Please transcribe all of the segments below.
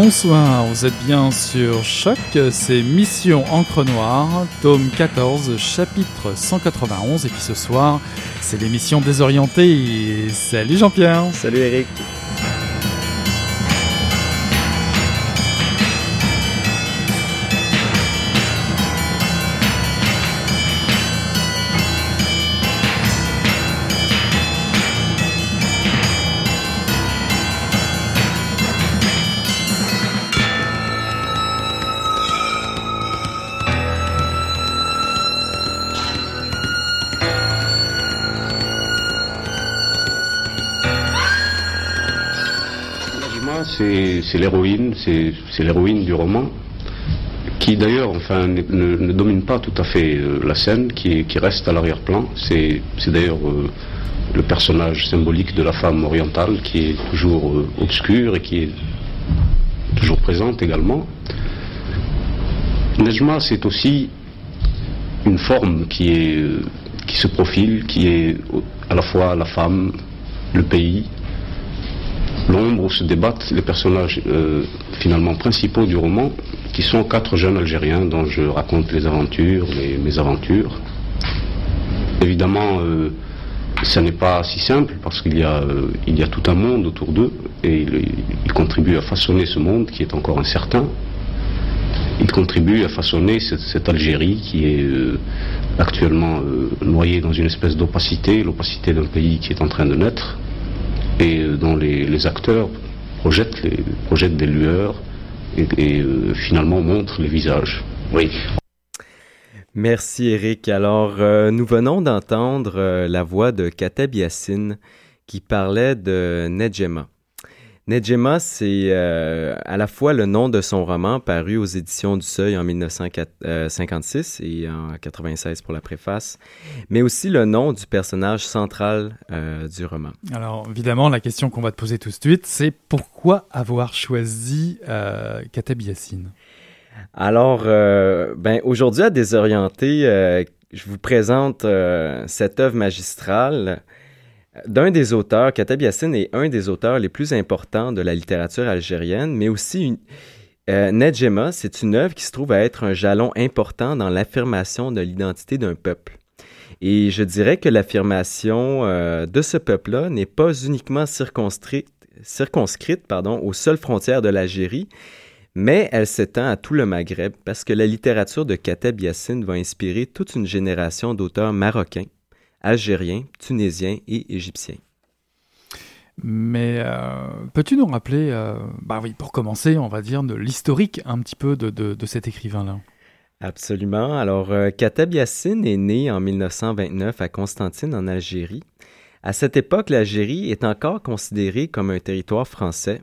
Bonsoir, vous êtes bien sur Choc, c'est Mission Encre Noire, tome 14, chapitre 191, et puis ce soir, c'est l'émission Désorientée. Salut Jean-Pierre Salut Eric c'est l'héroïne, c'est l'héroïne du roman, qui d'ailleurs enfin, ne, ne, domine pas tout à fait euh, la scène, qui, reste à l'arrière-plan. C'est d'ailleurs euh, le personnage symbolique de la femme orientale qui est toujours euh, obscure et qui est toujours présente également. Nejma, c'est aussi une forme qui se profile, qui est à la fois la femme, le pays, l'ombre où se débattent les personnages euh, finalement principaux du roman, qui sont quatre jeunes Algériens dont je raconte les aventures, les mésaventures. Évidemment, euh, ça n'est pas si simple parce qu'il y, a, euh, tout un monde autour d'eux et ils contribuent à façonner ce monde qui est encore incertain. Ils contribuent à façonner cette, cette Algérie qui est actuellement noyée dans une espèce d'opacité, l'opacité d'un pays qui est en train de naître et dont les, les acteurs projettent, les, projettent, des lueurs et, euh, finalement montrent les visages. Oui. Merci Eric. Alors, euh, nous venons d'entendre euh, la voix de Kateb Yassine qui parlait de Nedjema. Nedjema, c'est euh, à la fois le nom de son roman paru aux éditions du Seuil en 1956 et en 96 pour la préface, mais aussi le nom du personnage central euh, du roman. Alors, évidemment, la question qu'on va te poser tout de suite, c'est pourquoi avoir choisi euh, Yassine? Alors, euh, ben, aujourd'hui, à Désorienter, euh, je vous présente euh, cette œuvre magistrale d'un des auteurs, Kateb Yassine est un des auteurs les plus importants de la littérature algérienne, mais aussi une, euh, Nedjema, c'est une œuvre qui se trouve à être un jalon important dans l'affirmation de l'identité d'un peuple. Et je dirais que l'affirmation euh, de ce peuple-là n'est pas uniquement circonscrite, aux seules frontières de l'Algérie, mais elle s'étend à tout le Maghreb parce que la littérature de Kateb Yassine va inspirer toute une génération d'auteurs marocains algériens, tunisiens et égyptiens. Mais peux-tu nous rappeler, bah oui, pour commencer, on va dire, de l'historique un petit peu de, de, cet écrivain-là? Absolument. Alors, Kateb Yassine est né en 1929 à Constantine, en Algérie. À cette époque, l'Algérie est encore considérée comme un territoire français.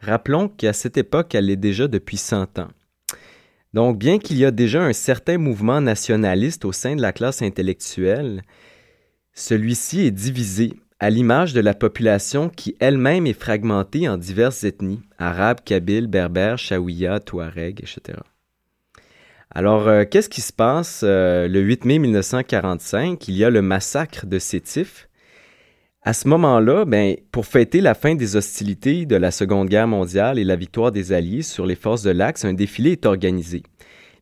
Rappelons qu'à cette époque, elle l'est déjà depuis 100 ans. Donc, bien qu'il y a déjà un certain mouvement nationaliste au sein de la classe intellectuelle, celui-ci est divisé, à l'image de la population qui elle-même est fragmentée en diverses ethnies, arabes, kabyles, berbères, chaouia, touareg, etc. Alors, euh, qu'est-ce qui se passe euh, le 8 mai 1945? Il y a le massacre de Sétif, à ce moment-là, ben, pour fêter la fin des hostilités de la Seconde Guerre mondiale et la victoire des Alliés sur les forces de l'Axe, un défilé est organisé.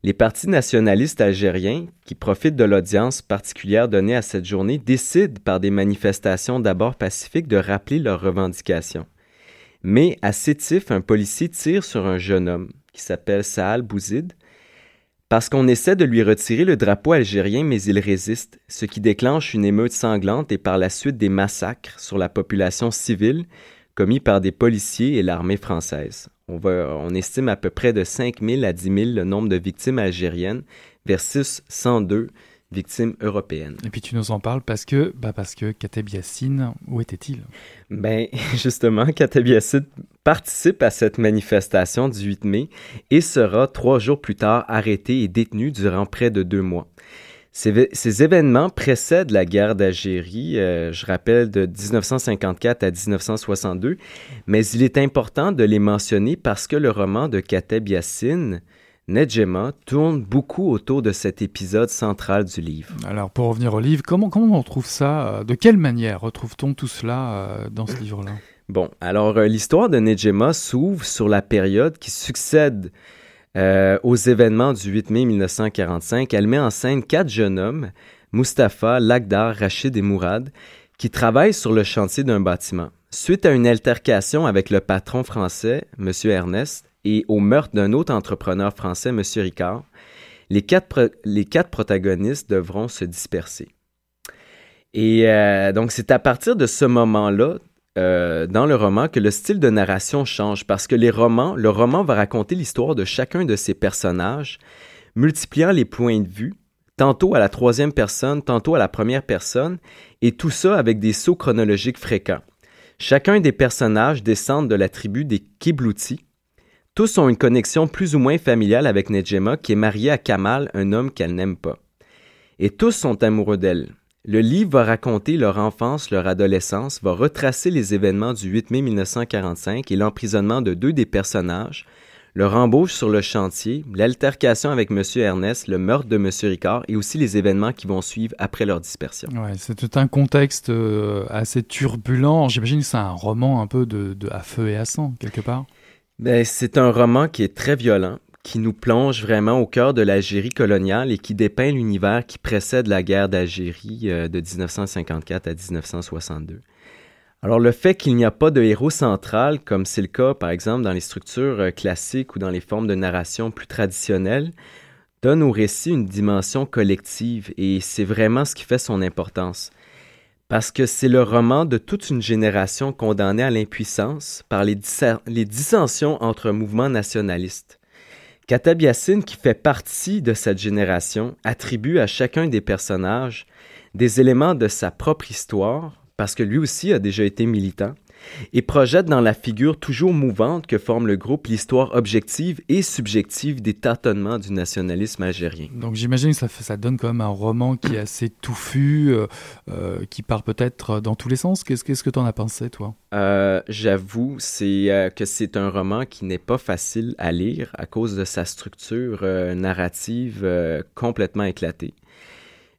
Les partis nationalistes algériens, qui profitent de l'audience particulière donnée à cette journée, décident par des manifestations d'abord pacifiques de rappeler leurs revendications. Mais à Sétif, un policier tire sur un jeune homme qui s'appelle Saal Bouzid, parce qu'on essaie de lui retirer le drapeau algérien, mais il résiste, ce qui déclenche une émeute sanglante et par la suite des massacres sur la population civile commis par des policiers et l'armée française. On, va, on estime à peu près de 5 000 à 10 000 le nombre de victimes algériennes versus 102 victimes européennes. Et puis tu nous en parles parce que, bah parce que Kateb Yassine, où était-il? Ben justement, Kateb Yassine participe à cette manifestation du 8 mai et sera trois jours plus tard arrêté et détenu durant près de deux mois. Ces, événements précèdent la guerre d'Algérie, euh, je rappelle, de 1954 à 1962, mais il est important de les mentionner parce que le roman de Kateb Yassine Nedjema tourne beaucoup autour de cet épisode central du livre. Alors pour revenir au livre, comment, comment on retrouve ça euh, De quelle manière retrouve-t-on tout cela euh, dans ce livre-là? Bon, alors euh, l'histoire de Nedjema s'ouvre sur la période qui succède aux événements du 8 mai 1945. Elle met en scène quatre jeunes hommes, Mustapha, Lagdar, Rachid et Mourad, qui travaillent sur le chantier d'un bâtiment. Suite à une altercation avec le patron français, M. Ernest, et au meurtre d'un autre entrepreneur français, M. Ricard, les quatre, les quatre protagonistes devront se disperser. Et euh, donc, c'est à partir de ce moment-là, euh, dans le roman, que le style de narration change, parce que les romans, le roman va raconter l'histoire de chacun de ces personnages, multipliant les points de vue, tantôt à la troisième personne, tantôt à la première personne, et tout ça avec des sauts chronologiques fréquents. Chacun des personnages descendent de la tribu des Kiblouti, tous ont une connexion plus ou moins familiale avec Nejema qui est mariée à Kamal, un homme qu'elle n'aime pas. Et tous sont amoureux d'elle. Le livre va raconter leur enfance, leur adolescence, va retracer les événements du 8 mai 1945 et l'emprisonnement de deux des personnages, leur embauche sur le chantier, l'altercation avec M. Ernest, le meurtre de M. Ricard et aussi les événements qui vont suivre après leur dispersion. Ouais, c'est tout un contexte euh, assez turbulent. J'imagine que c'est un roman un peu de, de, à feu et à sang, quelque part. Ben, c'est un roman qui est très violent, qui nous plonge vraiment au cœur de l'Algérie coloniale et qui dépeint l'univers qui précède la guerre d'Algérie euh, de 1954 à 1962. Alors le fait qu'il n'y a pas de héros central, comme c'est le cas par exemple dans les structures euh, classiques ou dans les formes de narration plus traditionnelles, donne au récit une dimension collective et c'est vraiment ce qui fait son importance parce que c'est le roman de toute une génération condamnée à l'impuissance par les, dissensions entre mouvements nationalistes. Katab Yassine, qui fait partie de cette génération, attribue à chacun des personnages des éléments de sa propre histoire, parce que lui aussi a déjà été militant, et projette dans la figure toujours mouvante que forme le groupe l'histoire objective et subjective des tâtonnements du nationalisme algérien. Donc j'imagine que ça, ça donne quand même un roman qui est assez touffu, euh, euh, qui part peut-être dans tous les sens. Qu'est-ce, qu'est-ce que tu en as pensé, toi? Euh, J'avoue c'est, que c'est un roman qui n'est pas facile à lire à cause de sa structure narrative complètement éclatée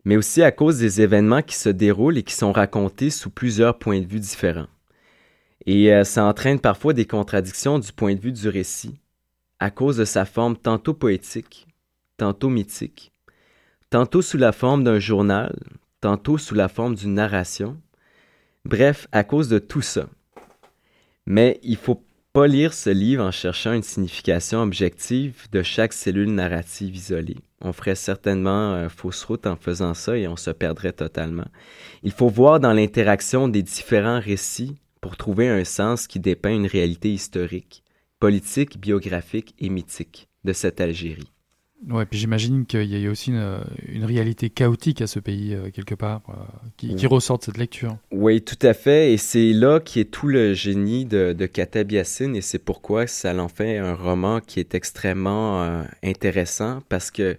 mais aussi à cause des événements qui se déroulent et qui sont racontés sous plusieurs points de vue différents. Et euh, ça entraîne parfois des contradictions du point de vue du récit, à cause de sa forme tantôt poétique, tantôt mythique, tantôt sous la forme d'un journal, tantôt sous la forme d'une narration. Bref, à cause de tout ça. Mais il faut pas lire ce livre en cherchant une signification objective de chaque cellule narrative isolée. On ferait certainement euh, fausse route en faisant ça et on se perdrait totalement. Il faut voir dans l'interaction des différents récits pour trouver un sens qui dépeint une réalité historique, politique, biographique et mythique de cette Algérie. Ouais, puis j'imagine qu'il y a aussi une, réalité chaotique à ce pays, euh, quelque part, euh, qui, ressort de cette lecture. Oui, tout à fait. Et c'est là qui est tout le génie de, de Katab Yassine, et c'est pourquoi ça en fait un roman qui est extrêmement euh, intéressant, parce que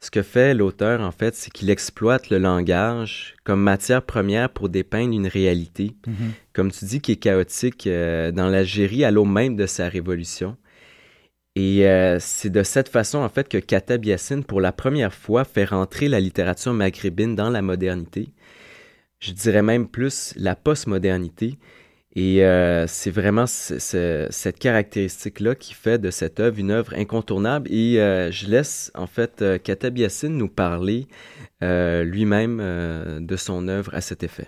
ce que fait l'auteur, en fait, c'est qu'il exploite le langage comme matière première pour dépeindre une réalité, mm-hmm. comme tu dis, qui est chaotique dans l'Algérie à l'eau même de sa révolution. Et euh, c'est de cette façon, en fait, que Katab Yassine, pour la première fois, fait rentrer la littérature maghrébine dans la modernité. Je dirais même plus la postmodernité. Et euh, c'est vraiment cette caractéristique-là qui fait de cette œuvre une œuvre incontournable. Et euh, je laisse, en fait, Katab Yassine nous parler lui-même de son œuvre à cet effet.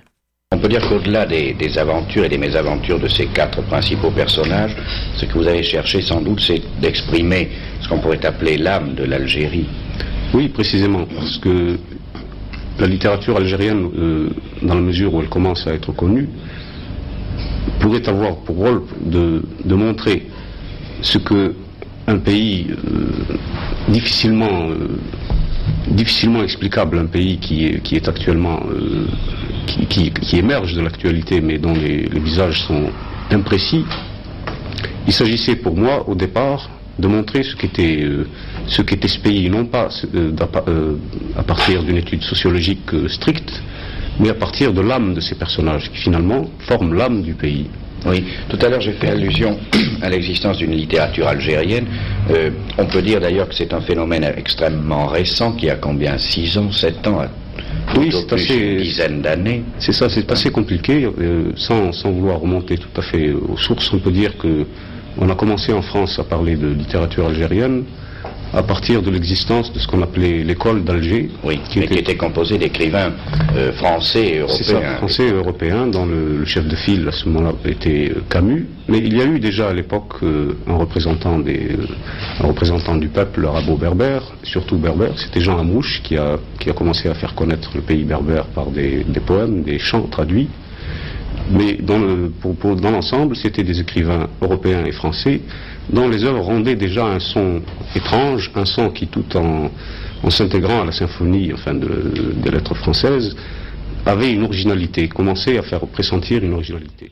On peut dire qu'au-delà des, aventures et des mésaventures de ces quatre principaux personnages, ce que vous avez cherché sans doute, c'est d'exprimer ce qu'on pourrait appeler l'âme de l'Algérie. Oui, précisément, parce que la littérature algérienne, euh, dans la mesure où elle commence à être connue, pourrait avoir pour rôle de, montrer ce que un pays euh, difficilement euh, difficilement explicable, un pays qui est, actuellement, euh, qui, émerge de l'actualité, mais dont les, visages sont imprécis. Il s'agissait pour moi, au départ, de montrer ce qu'était ce qu'était ce pays, non pas à partir d'une étude sociologique stricte, mais à partir de l'âme de ces personnages, qui finalement forment l'âme du pays. Oui, tout à l'heure j'ai fait allusion à l'existence d'une littérature algérienne. Euh, on peut dire d'ailleurs que c'est un phénomène extrêmement récent qui a combien? 6 ans, 7 ans oui, c'est assez, une dizaine d'années. C'est ça, c'est assez compliqué. Euh, sans, sans, vouloir remonter tout à fait aux sources, on peut dire que on a commencé en France à parler de littérature algérienne à partir de l'existence de ce qu'on appelait l'école d'Alger. Oui, qui, était... qui était composée d'écrivains euh, français et européens. C'est ça, français et européens, dont le, chef de file à ce moment-là était euh, Camus. Mais il y a eu déjà à l'époque euh, un, représentant des, un représentant du peuple arabo-berbère, surtout berbère, c'était Jean Amouche qui a, qui a commencé à faire connaître le pays berbère par des, des poèmes, des chants traduits. Mais dans l'ensemble, c'était des écrivains européens et français dont les œuvres rendaient déjà un son étrange, un son qui, tout en, s'intégrant à la symphonie enfin, des lettres françaises, avait une originalité, commençait à faire pressentir une originalité.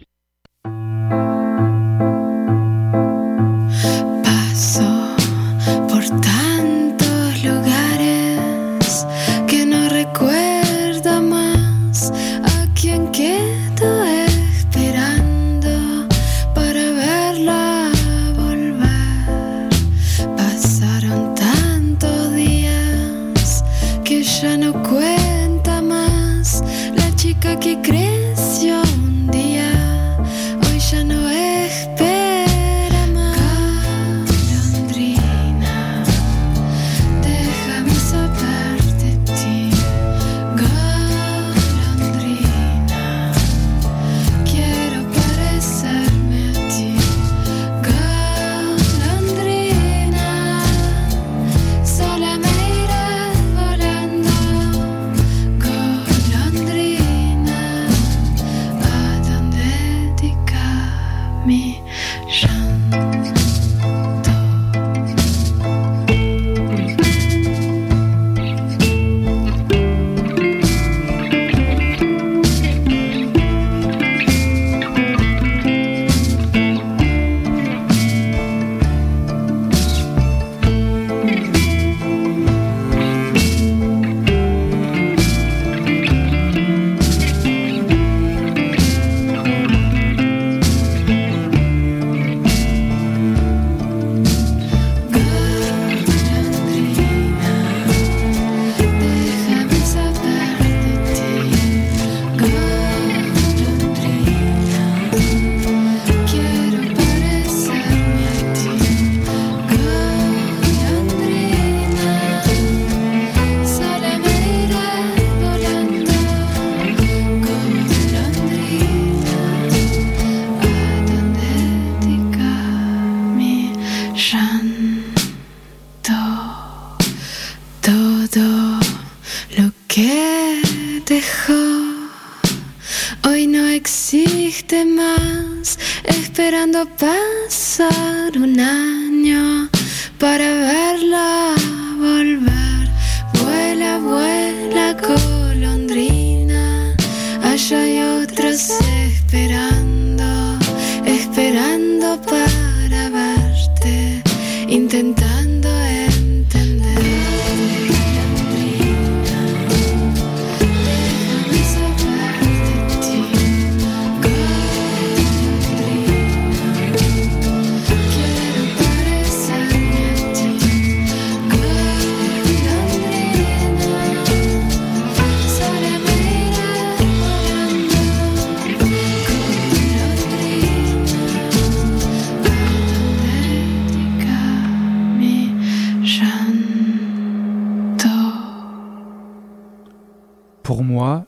Pour moi,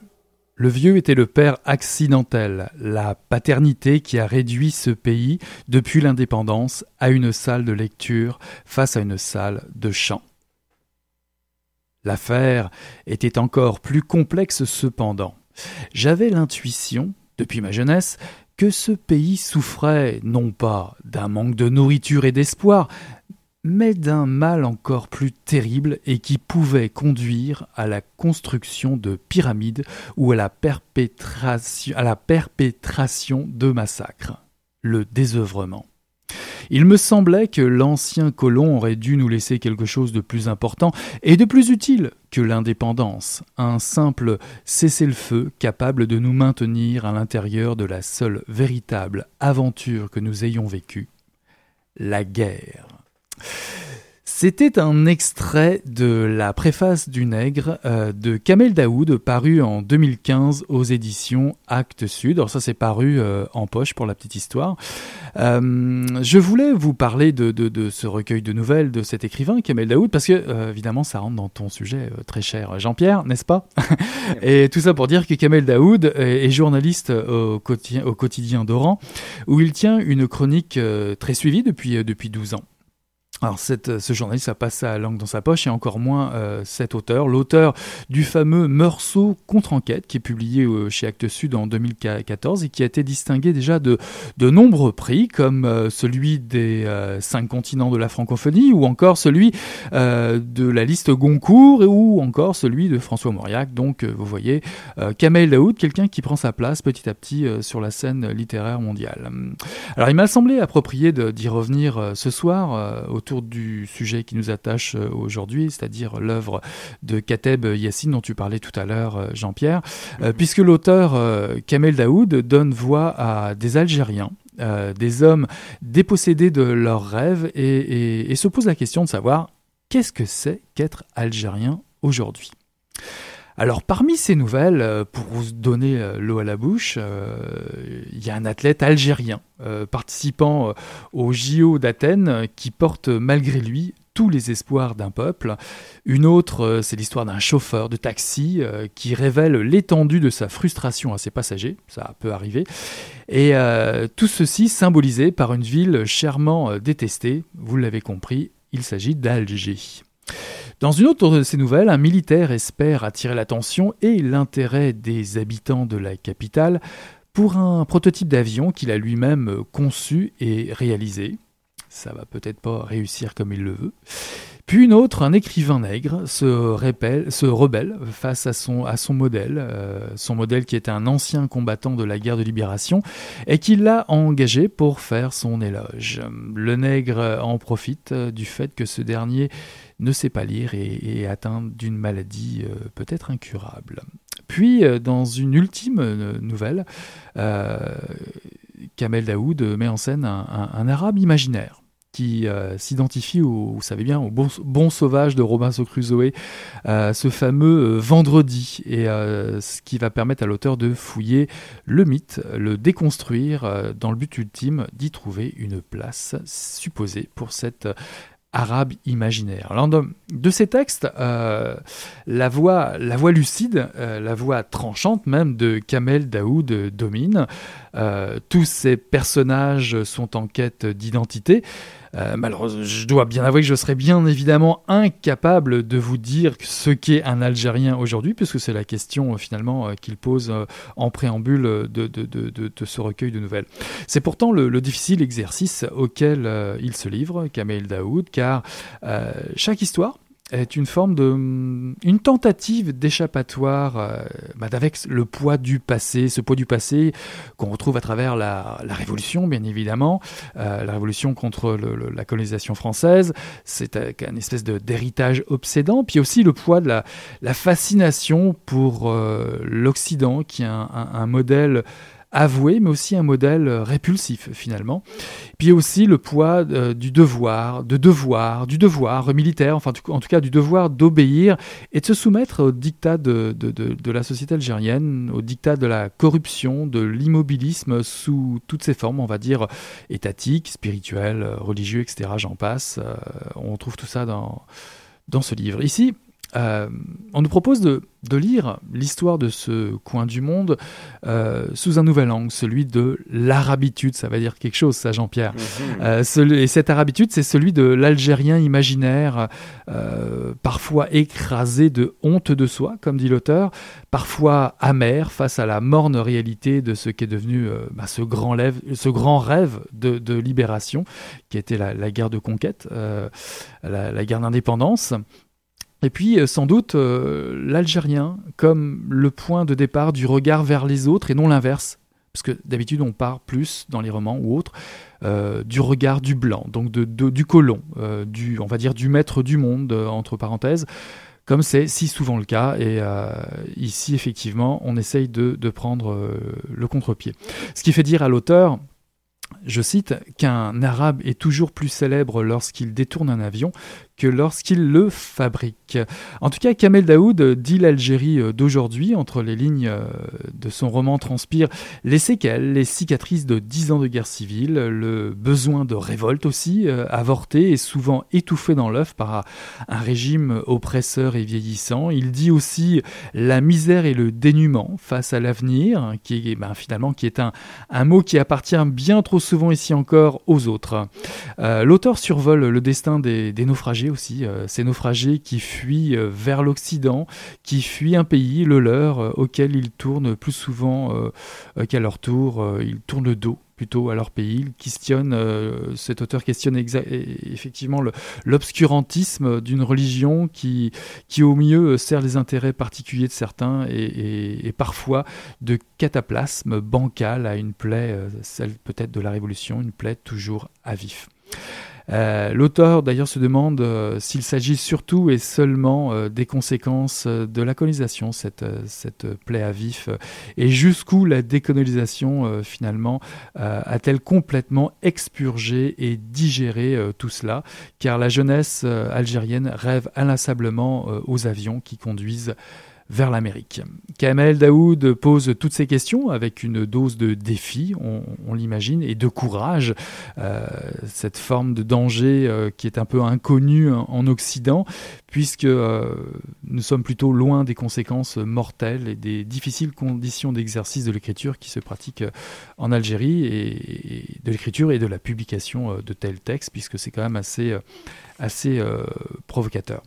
le vieux était le père accidentel, la paternité qui a réduit ce pays, depuis l'indépendance, à une salle de lecture face à une salle de chant. L'affaire était encore plus complexe cependant. J'avais l'intuition, depuis ma jeunesse, que ce pays souffrait non pas d'un manque de nourriture et d'espoir, mais d'un mal encore plus terrible et qui pouvait conduire à la construction de pyramides ou à la perpétration, de massacres, le désœuvrement. Il me semblait que l'ancien colon aurait dû nous laisser quelque chose de plus important et de plus utile que l'indépendance, un simple cessez-le-feu capable de nous maintenir à l'intérieur de la seule véritable aventure que nous ayons vécue, la guerre. C'était un extrait de la préface du Nègre euh, de Kamel Daoud, paru en 2015 aux éditions Actes Sud. Alors ça, c'est paru euh, en poche pour la petite histoire. Euh, je voulais vous parler de, de- de ce recueil de nouvelles de cet écrivain, Kamel Daoud, parce que évidemment, ça rentre dans ton sujet très cher, Jean-Pierre, n'est-ce pas? Et tout ça pour dire que Kamel Daoud est, est journaliste au quotidien, au quotidien d'Oran, où il tient une chronique très suivie depuis, depuis 12 ans. Alors cette, ce journaliste a pas sa langue dans sa poche et encore moins euh, cet auteur, l'auteur du fameux Meursault contre-enquête qui est publié euh, chez Actes Sud en 2014 et qui a été distingué déjà de, de nombreux prix comme euh, celui des euh, cinq continents de la francophonie ou encore celui euh, de la liste Goncourt ou encore celui de François Mauriac. Donc euh, vous voyez, euh, Kamel Daoud, quelqu'un qui prend sa place petit à petit euh, sur la scène littéraire mondiale. Alors il m'a semblé approprié d'y revenir euh, ce soir euh, autour du sujet qui nous attache euh, aujourd'hui, c'est-à-dire l'œuvre de Kateb Yassine dont tu parlais tout à l'heure, euh, Jean-Pierre, euh, puisque l'auteur Kamel Daoud donne voix à des Algériens. euh, des hommes dépossédés de leurs rêves et, et- et se pose la question de savoir qu'est-ce que c'est qu'être algérien aujourd'hui? Alors parmi ces nouvelles, euh, pour vous donner euh, l'eau à la bouche, euh, il y a un athlète algérien participant au JO d'Athènes qui porte malgré lui tous les espoirs d'un peuple. Une autre, c'est l'histoire d'un chauffeur de taxi qui révèle l'étendue de sa frustration à ses passagers, ça peut arriver, et tout ceci symbolisé par une ville chèrement détestée, vous l'avez compris, il s'agit d'Alger. Dans une autre de ces nouvelles, un militaire espère attirer l'attention et l'intérêt des habitants de la capitale pour un prototype d'avion qu'il a lui-même conçu et réalisé. Ça va peut-être pas réussir comme il le veut. Puis une autre, un écrivain nègre, se, rebelle face à son, modèle, euh, son modèle qui était un ancien combattant de la guerre de libération, et qui l'a engagé pour faire son éloge. Le nègre en profite euh, du fait que ce dernier ne sait pas lire et, est atteint d'une maladie euh, peut-être incurable. Puis, dans une ultime nouvelle, Kamel Daoud met en scène un arabe imaginaire qui euh, s'identifie, vous savez bien, au bon, sauvage de Robinson Crusoe, euh, ce fameux euh, vendredi, et ce qui va permettre à l'auteur de fouiller le mythe, le déconstruire, dans le but ultime d'y trouver une place supposée pour cette arabe imaginaire. Alors, de, ces textes, la, voix, la voix lucide, la voix tranchante même de Kamel Daoud domine. Tous ces personnages sont en quête d'identité. Euh, malheureusement, je dois bien avouer que je serais bien évidemment incapable de vous dire ce qu'est un Algérien aujourd'hui, puisque c'est la question euh, finalement euh, qu'il pose en préambule de, de- de- ce recueil de nouvelles. C'est pourtant le, le difficile exercice auquel il se livre, Kamel Daoud, car chaque histoire est une forme de une tentative d'échappatoire euh, bah, avec le poids du passé, ce poids du passé qu'on retrouve à travers la, la Révolution, bien évidemment, euh, la Révolution contre le- le- la colonisation française, c'est un espèce d'héritage obsédant, puis aussi le poids de la, la fascination pour euh, l'Occident, qui est un, un- un modèle avoué, mais aussi un modèle euh, répulsif finalement. Puis aussi le poids euh, du devoir, de devoir, du devoir militaire, enfin en tout cas du devoir d'obéir et de se soumettre au dictat de, de- de- la société algérienne, au dictat de la corruption, de l'immobilisme sous toutes ses formes, on va dire étatiques, spirituelles, euh, religieux, etc. J'en passe. Euh, on trouve tout ça dans, dans ce livre. Ici, euh, on nous propose de, de lire l'histoire de ce coin du monde euh, sous un nouvel angle, celui de l'arabitude. Ça va dire quelque chose, ça, Jean-Pierre. Euh, celui- et cette arabitude, c'est celui de l'Algérien imaginaire, euh, parfois écrasé de honte de soi, comme dit l'auteur, parfois amer face à la morne réalité de ce qu'est devenu euh, bah, ce, grand lève- ce grand rêve de, de libération, qui était la, la guerre de conquête, euh, la, la guerre d'indépendance. Et puis, euh, sans doute, euh, l'Algérien comme le point de départ du regard vers les autres et non l'inverse. Parce que d'habitude, on part plus dans les romans ou autres euh, du regard du blanc, donc de, du colon, du, on va dire du maître du monde, entre parenthèses, comme c'est si souvent le cas. Et ici, effectivement, on essaye de, de prendre le contre-pied. Ce qui fait dire à l'auteur, je cite, qu'un arabe est toujours plus célèbre lorsqu'il détourne un avion que lorsqu'il le fabrique. En tout cas, Kamel Daoud dit l'Algérie euh, d'aujourd'hui, entre les lignes euh, de son roman transpire les séquelles, les cicatrices de dix ans de guerre civile, le besoin de révolte aussi, euh, avorté et souvent étouffé dans l'œuf par un régime oppresseur et vieillissant. Il dit aussi la misère et le dénuement face à l'avenir, qui est ben, finalement qui est un, mot qui appartient bien trop souvent ici encore aux autres. L'auteur survole le destin des, des naufragés aussi, euh, ces naufragés qui fuient euh, vers l'Occident, qui fuient un pays, le leur, euh, auquel ils tournent plus souvent qu'à leur tour, ils tournent le dos plutôt à leur pays. Il questionne, cet auteur questionne effectivement l'obscurantisme d'une religion qui, qui au mieux sert les intérêts particuliers de certains et, et- parfois de cataplasme bancal à une plaie, celle peut-être de la Révolution, une plaie toujours à vif. Euh, L'auteur d'ailleurs se demande euh, s'il s'agit surtout et seulement euh, des conséquences de la colonisation, cette, cette plaie à vif, et jusqu'où la décolonisation finalement a-t-elle complètement expurgé et digéré tout cela, car la jeunesse algérienne rêve inlassablement aux avions qui conduisent vers l'Amérique. Kamel Daoud pose toutes ces questions avec une dose de défi, on, l'imagine, et de courage, euh, cette forme de danger euh, qui est un peu inconnue en, en Occident, puisque euh, nous sommes plutôt loin des conséquences mortelles et des difficiles conditions d'exercice de l'écriture qui se pratiquent en Algérie, et, de l'écriture et de la publication de tels textes, puisque c'est quand même assez, provocateur.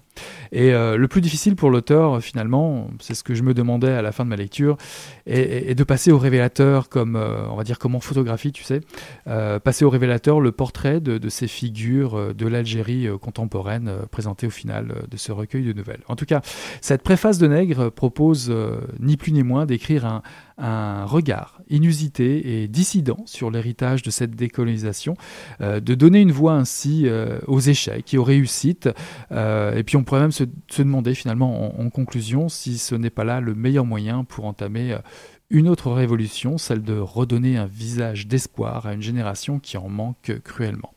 Et euh, le plus difficile pour l'auteur, finalement, c'est ce que je me demandais à la fin de ma lecture, est, de passer au révélateur, comme euh, on va dire comme en photographie, tu sais, euh, passer au révélateur le portrait de, ces figures de l'Algérie contemporaine présentées au final de ce recueil de nouvelles. En tout cas, cette préface de Nègre propose ni plus ni moins d'écrire un, un regard inusité et dissident sur l'héritage de cette décolonisation, euh, de donner une voix ainsi euh, aux échecs et aux réussites. Euh, et puis on pourrait même se, demander finalement en, conclusion si ce n'est pas là le meilleur moyen pour entamer une autre révolution, celle de redonner un visage d'espoir à une génération qui en manque cruellement.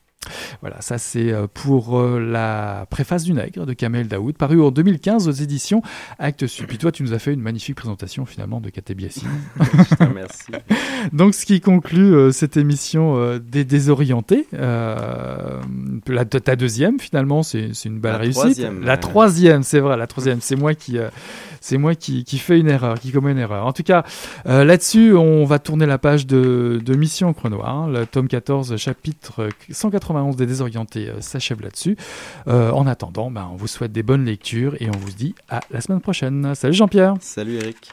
Voilà, ça c'est euh, pour euh, la préface du Nègre de Kamel Daoud, paru en 2015 aux éditions Actes Sud. Puis toi, tu nous as fait une magnifique présentation finalement de te remercie. Donc, ce qui conclut euh, cette émission euh, des désorientés. Euh, la, ta deuxième, finalement, c'est une belle La réussite. troisième, la troisième, c'est vrai, la troisième. C'est moi qui, c'est moi qui, qui fais une erreur, qui commet une erreur. En tout cas, là-dessus, on va tourner la page de, de Mission Encre Noire, hein, le tome 14, chapitre 191 des désorientés euh, s'achève là-dessus. Euh, en attendant, ben, on vous souhaite des bonnes lectures et on vous dit à la semaine prochaine. Salut Jean-Pierre. Salut Eric.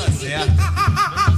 Tá certo.